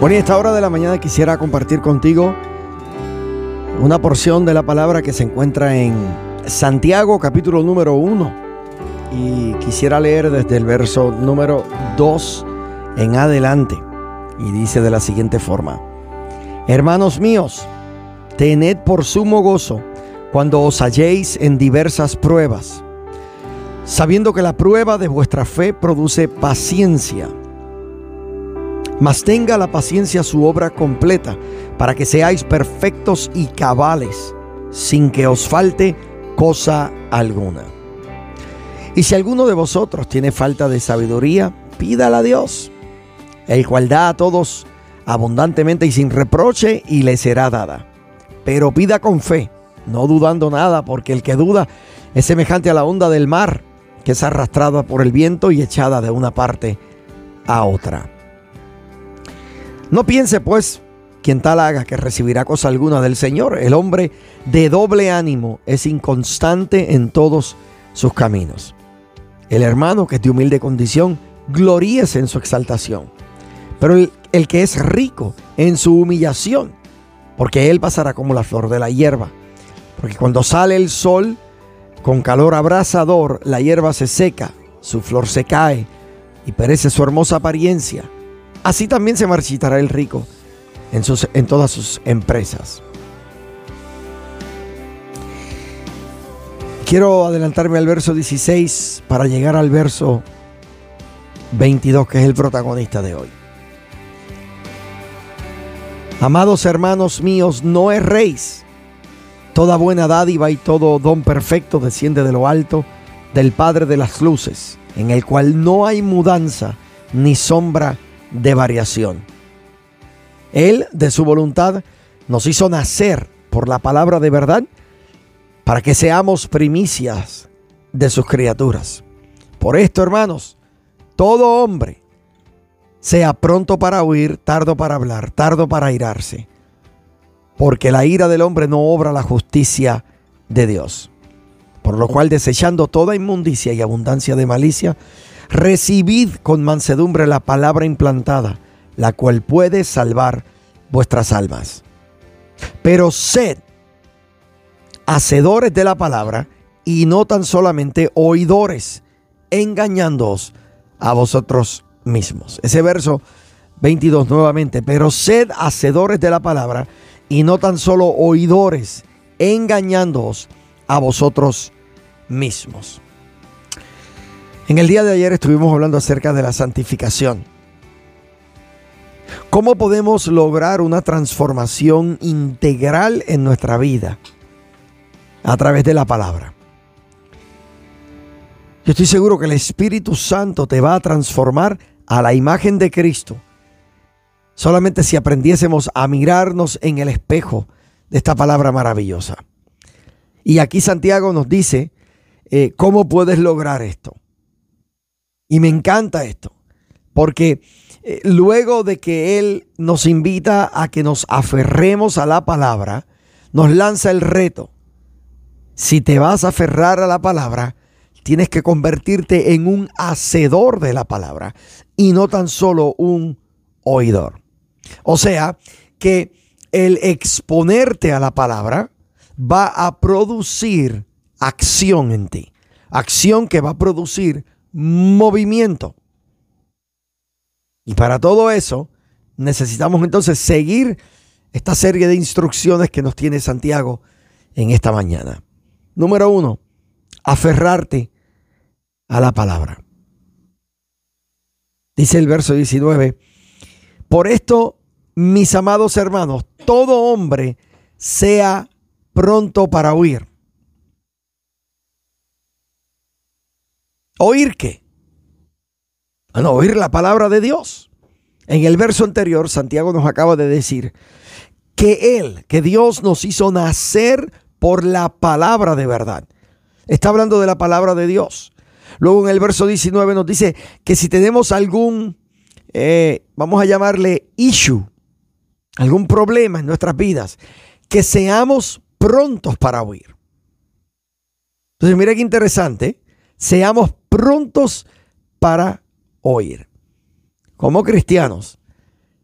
Bueno, y esta hora de la mañana quisiera compartir contigo una porción de la palabra que se encuentra en Santiago capítulo número 1. Y quisiera leer desde el verso número 2 en adelante. Y dice de la siguiente forma. Hermanos míos, tened por sumo gozo cuando os halléis en diversas pruebas, sabiendo que la prueba de vuestra fe produce paciencia mas tenga la paciencia su obra completa, para que seáis perfectos y cabales, sin que os falte cosa alguna. Y si alguno de vosotros tiene falta de sabiduría, pídala a Dios, el cual da a todos abundantemente y sin reproche, y le será dada. Pero pida con fe, no dudando nada, porque el que duda es semejante a la onda del mar, que es arrastrada por el viento y echada de una parte a otra. No piense pues quien tal haga que recibirá cosa alguna del Señor. El hombre de doble ánimo es inconstante en todos sus caminos. El hermano que es de humilde condición, gloríese en su exaltación. Pero el, el que es rico en su humillación, porque él pasará como la flor de la hierba. Porque cuando sale el sol, con calor abrasador, la hierba se seca, su flor se cae y perece su hermosa apariencia. Así también se marchitará el rico en, sus, en todas sus empresas. Quiero adelantarme al verso 16 para llegar al verso 22, que es el protagonista de hoy. Amados hermanos míos, no erréis. Toda buena dádiva y todo don perfecto desciende de lo alto del Padre de las Luces, en el cual no hay mudanza ni sombra de variación. Él, de su voluntad, nos hizo nacer por la palabra de verdad para que seamos primicias de sus criaturas. Por esto, hermanos, todo hombre sea pronto para huir, tardo para hablar, tardo para airarse, porque la ira del hombre no obra la justicia de Dios. Por lo cual, desechando toda inmundicia y abundancia de malicia, recibid con mansedumbre la palabra implantada, la cual puede salvar vuestras almas. Pero sed hacedores de la palabra y no tan solamente oidores, engañándoos a vosotros mismos. Ese verso 22 nuevamente, pero sed hacedores de la palabra y no tan solo oidores, engañándoos a vosotros mismos. En el día de ayer estuvimos hablando acerca de la santificación. ¿Cómo podemos lograr una transformación integral en nuestra vida? A través de la palabra. Yo estoy seguro que el Espíritu Santo te va a transformar a la imagen de Cristo. Solamente si aprendiésemos a mirarnos en el espejo de esta palabra maravillosa. Y aquí Santiago nos dice eh, cómo puedes lograr esto. Y me encanta esto, porque eh, luego de que Él nos invita a que nos aferremos a la palabra, nos lanza el reto. Si te vas a aferrar a la palabra, tienes que convertirte en un hacedor de la palabra y no tan solo un oidor. O sea, que el exponerte a la palabra va a producir acción en ti. Acción que va a producir movimiento. Y para todo eso necesitamos entonces seguir esta serie de instrucciones que nos tiene Santiago en esta mañana. Número uno, aferrarte a la palabra. Dice el verso 19, por esto, mis amados hermanos, todo hombre sea pronto para huir ¿Oír qué? Bueno, oír la palabra de Dios. En el verso anterior, Santiago nos acaba de decir que Él, que Dios nos hizo nacer por la palabra de verdad. Está hablando de la palabra de Dios. Luego en el verso 19 nos dice que si tenemos algún, eh, vamos a llamarle issue, algún problema en nuestras vidas, que seamos prontos para oír. Entonces, mira qué interesante. Seamos prontos para oír. Como cristianos,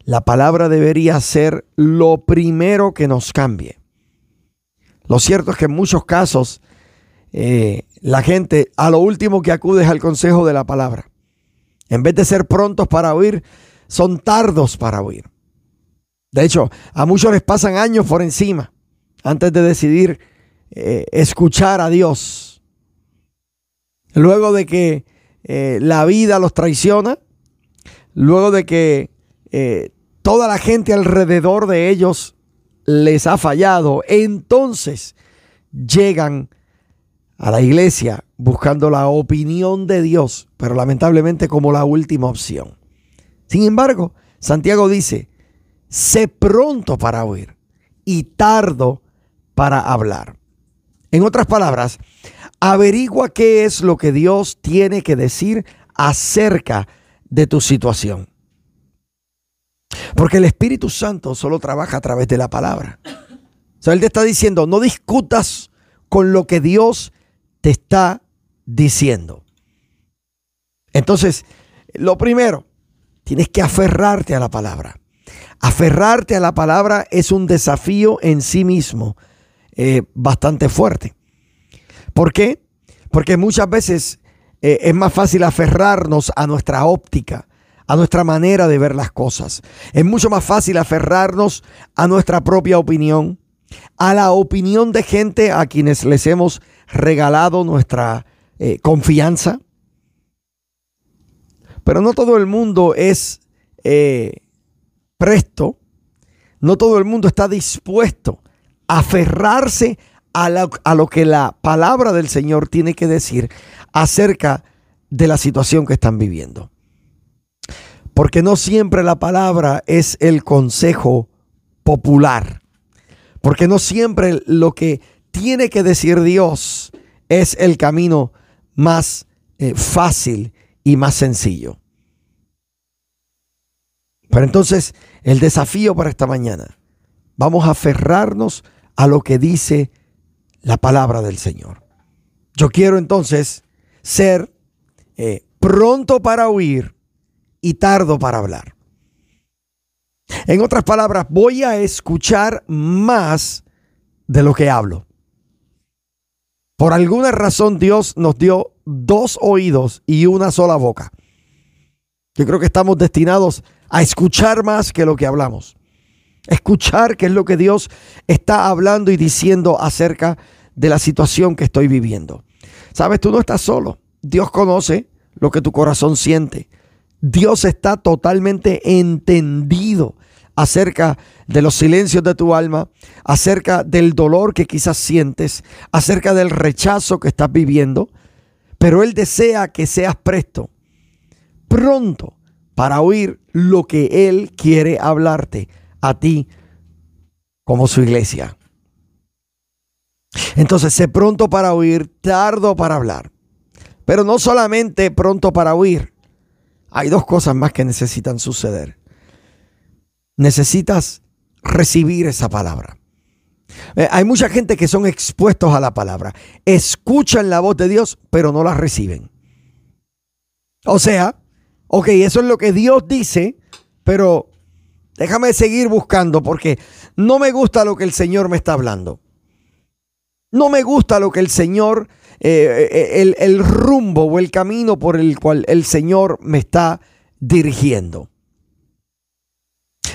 la palabra debería ser lo primero que nos cambie. Lo cierto es que en muchos casos eh, la gente a lo último que acude es al consejo de la palabra. En vez de ser prontos para oír, son tardos para oír. De hecho, a muchos les pasan años por encima antes de decidir eh, escuchar a Dios. Luego de que eh, la vida los traiciona, luego de que toda la gente alrededor de ellos les ha fallado, entonces llegan a la iglesia buscando la opinión de Dios, pero lamentablemente como la última opción. Sin embargo, Santiago dice, sé pronto para oír y tardo para hablar. En otras palabras, averigua qué es lo que Dios tiene que decir acerca de tu situación. Porque el Espíritu Santo solo trabaja a través de la palabra. O sea, Él te está diciendo, no discutas con lo que Dios te está diciendo. Entonces, lo primero, tienes que aferrarte a la palabra. Aferrarte a la palabra es un desafío en sí mismo eh, bastante fuerte. ¿Por qué? Porque muchas veces eh, es más fácil aferrarnos a nuestra óptica, a nuestra manera de ver las cosas. Es mucho más fácil aferrarnos a nuestra propia opinión, a la opinión de gente a quienes les hemos regalado nuestra eh, confianza. Pero no todo el mundo es eh, presto, no todo el mundo está dispuesto a aferrarse a, a lo que la palabra del Señor tiene que decir acerca de la situación que están viviendo. Porque no siempre la palabra es el consejo popular. Porque no siempre lo que tiene que decir Dios es el camino más eh, fácil y más sencillo. Pero entonces el desafío para esta mañana, vamos a aferrarnos a lo que dice la palabra del Señor. Yo quiero entonces ser eh, pronto para oír y tardo para hablar. En otras palabras, voy a escuchar más de lo que hablo. Por alguna razón Dios nos dio dos oídos y una sola boca. Yo creo que estamos destinados a escuchar más que lo que hablamos. Escuchar qué es lo que Dios está hablando y diciendo acerca de la situación que estoy viviendo. Sabes, tú no estás solo. Dios conoce lo que tu corazón siente. Dios está totalmente entendido acerca de los silencios de tu alma, acerca del dolor que quizás sientes, acerca del rechazo que estás viviendo, pero Él desea que seas presto, pronto, para oír lo que Él quiere hablarte a ti como su iglesia. Entonces, sé pronto para oír, tardo para hablar. Pero no solamente pronto para oír, hay dos cosas más que necesitan suceder. Necesitas recibir esa palabra. Eh, hay mucha gente que son expuestos a la palabra. Escuchan la voz de Dios, pero no la reciben. O sea, ok, eso es lo que Dios dice, pero déjame seguir buscando porque no me gusta lo que el Señor me está hablando. No me gusta lo que el Señor eh, eh, el, rumbo o el camino por el cual el Señor me está dirigiendo.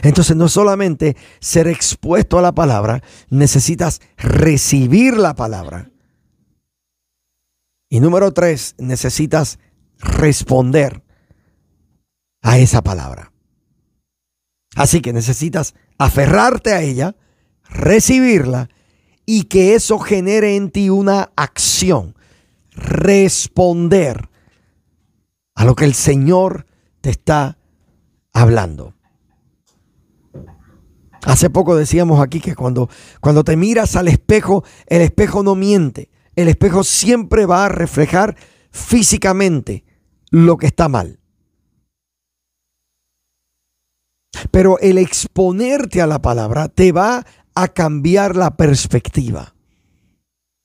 Entonces no solamente ser expuesto a la palabra, necesitas recibir la palabra. Y número tres, necesitas responder a esa palabra. Así que necesitas aferrarte a ella, recibirla y que eso genere en ti una acción responder a lo que el Señor te está hablando. Hace poco decíamos aquí que cuando, cuando te miras al espejo, el espejo no miente. El espejo siempre va a reflejar físicamente lo que está mal. Pero el exponerte a la palabra te va a cambiar la perspectiva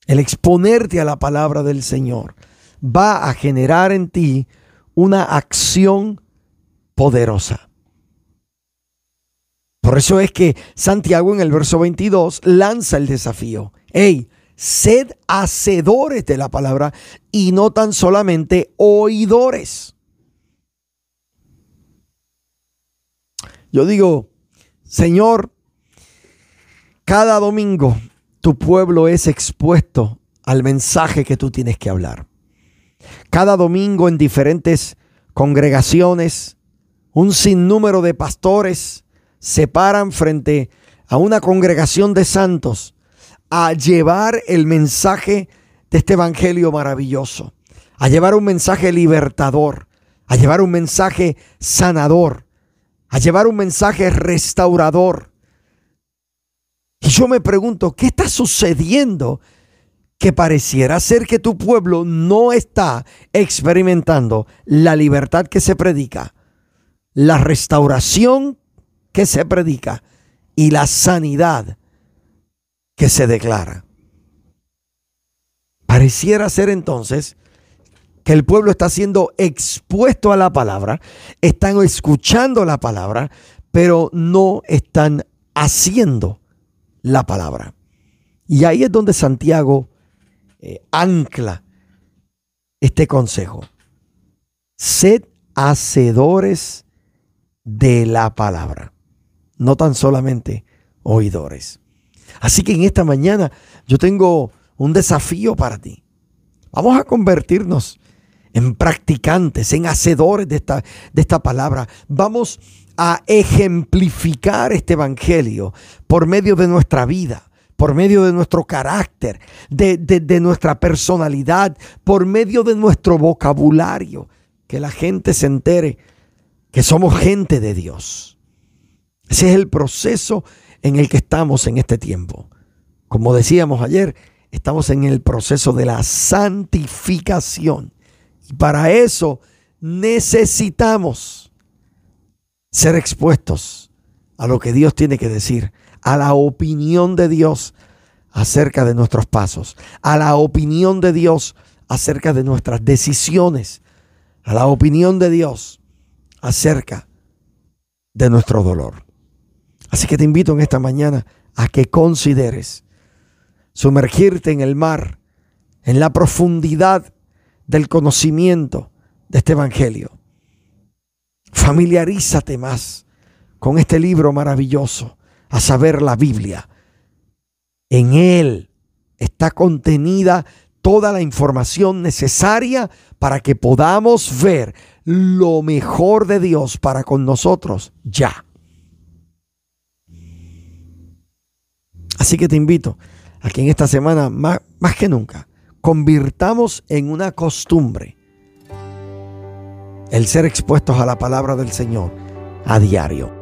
el exponerte a la palabra del Señor, va a generar en ti una acción poderosa. Por eso es que Santiago en el verso 22 lanza el desafío. Hey, sed hacedores de la palabra y no tan solamente oidores. Yo digo, Señor, cada domingo tu pueblo es expuesto al mensaje que tú tienes que hablar. Cada domingo en diferentes congregaciones, un sinnúmero de pastores se paran frente a una congregación de santos a llevar el mensaje de este evangelio maravilloso, a llevar un mensaje libertador, a llevar un mensaje sanador, a llevar un mensaje restaurador. Y yo me pregunto, ¿qué está sucediendo? Que pareciera ser que tu pueblo no está experimentando la libertad que se predica, la restauración que se predica y la sanidad que se declara. Pareciera ser entonces que el pueblo está siendo expuesto a la palabra, están escuchando la palabra, pero no están haciendo la palabra. Y ahí es donde Santiago eh, ancla este consejo. Sed hacedores de la palabra no tan solamente oidores. Así que en esta mañana yo tengo un desafío para ti. Vamos a convertirnos en practicantes, en hacedores de esta, de esta palabra. Vamos a ejemplificar este evangelio por medio de nuestra vida, por medio de nuestro carácter, de, de nuestra personalidad, por medio de nuestro vocabulario. Que la gente se entere que somos gente de Dios ese es el proceso en el que estamos en este tiempo. Como decíamos ayer, estamos en el proceso de la santificación. Y para eso necesitamos ser expuestos a lo que Dios tiene que decir, a la opinión de Dios acerca de nuestros pasos, a la opinión de Dios acerca de nuestras decisiones, a la opinión de Dios acerca de nuestro dolor. Así que te invito en esta mañana a que consideres sumergirte en el mar, en la profundidad del conocimiento de este Evangelio. Familiarízate más con este libro maravilloso, a saber la Biblia. En él está contenida toda la información necesaria para que podamos ver lo mejor de Dios para con nosotros ya. Así que te invito a que en esta semana, más, más que nunca, convirtamos en una costumbre el ser expuestos a la palabra del Señor a diario.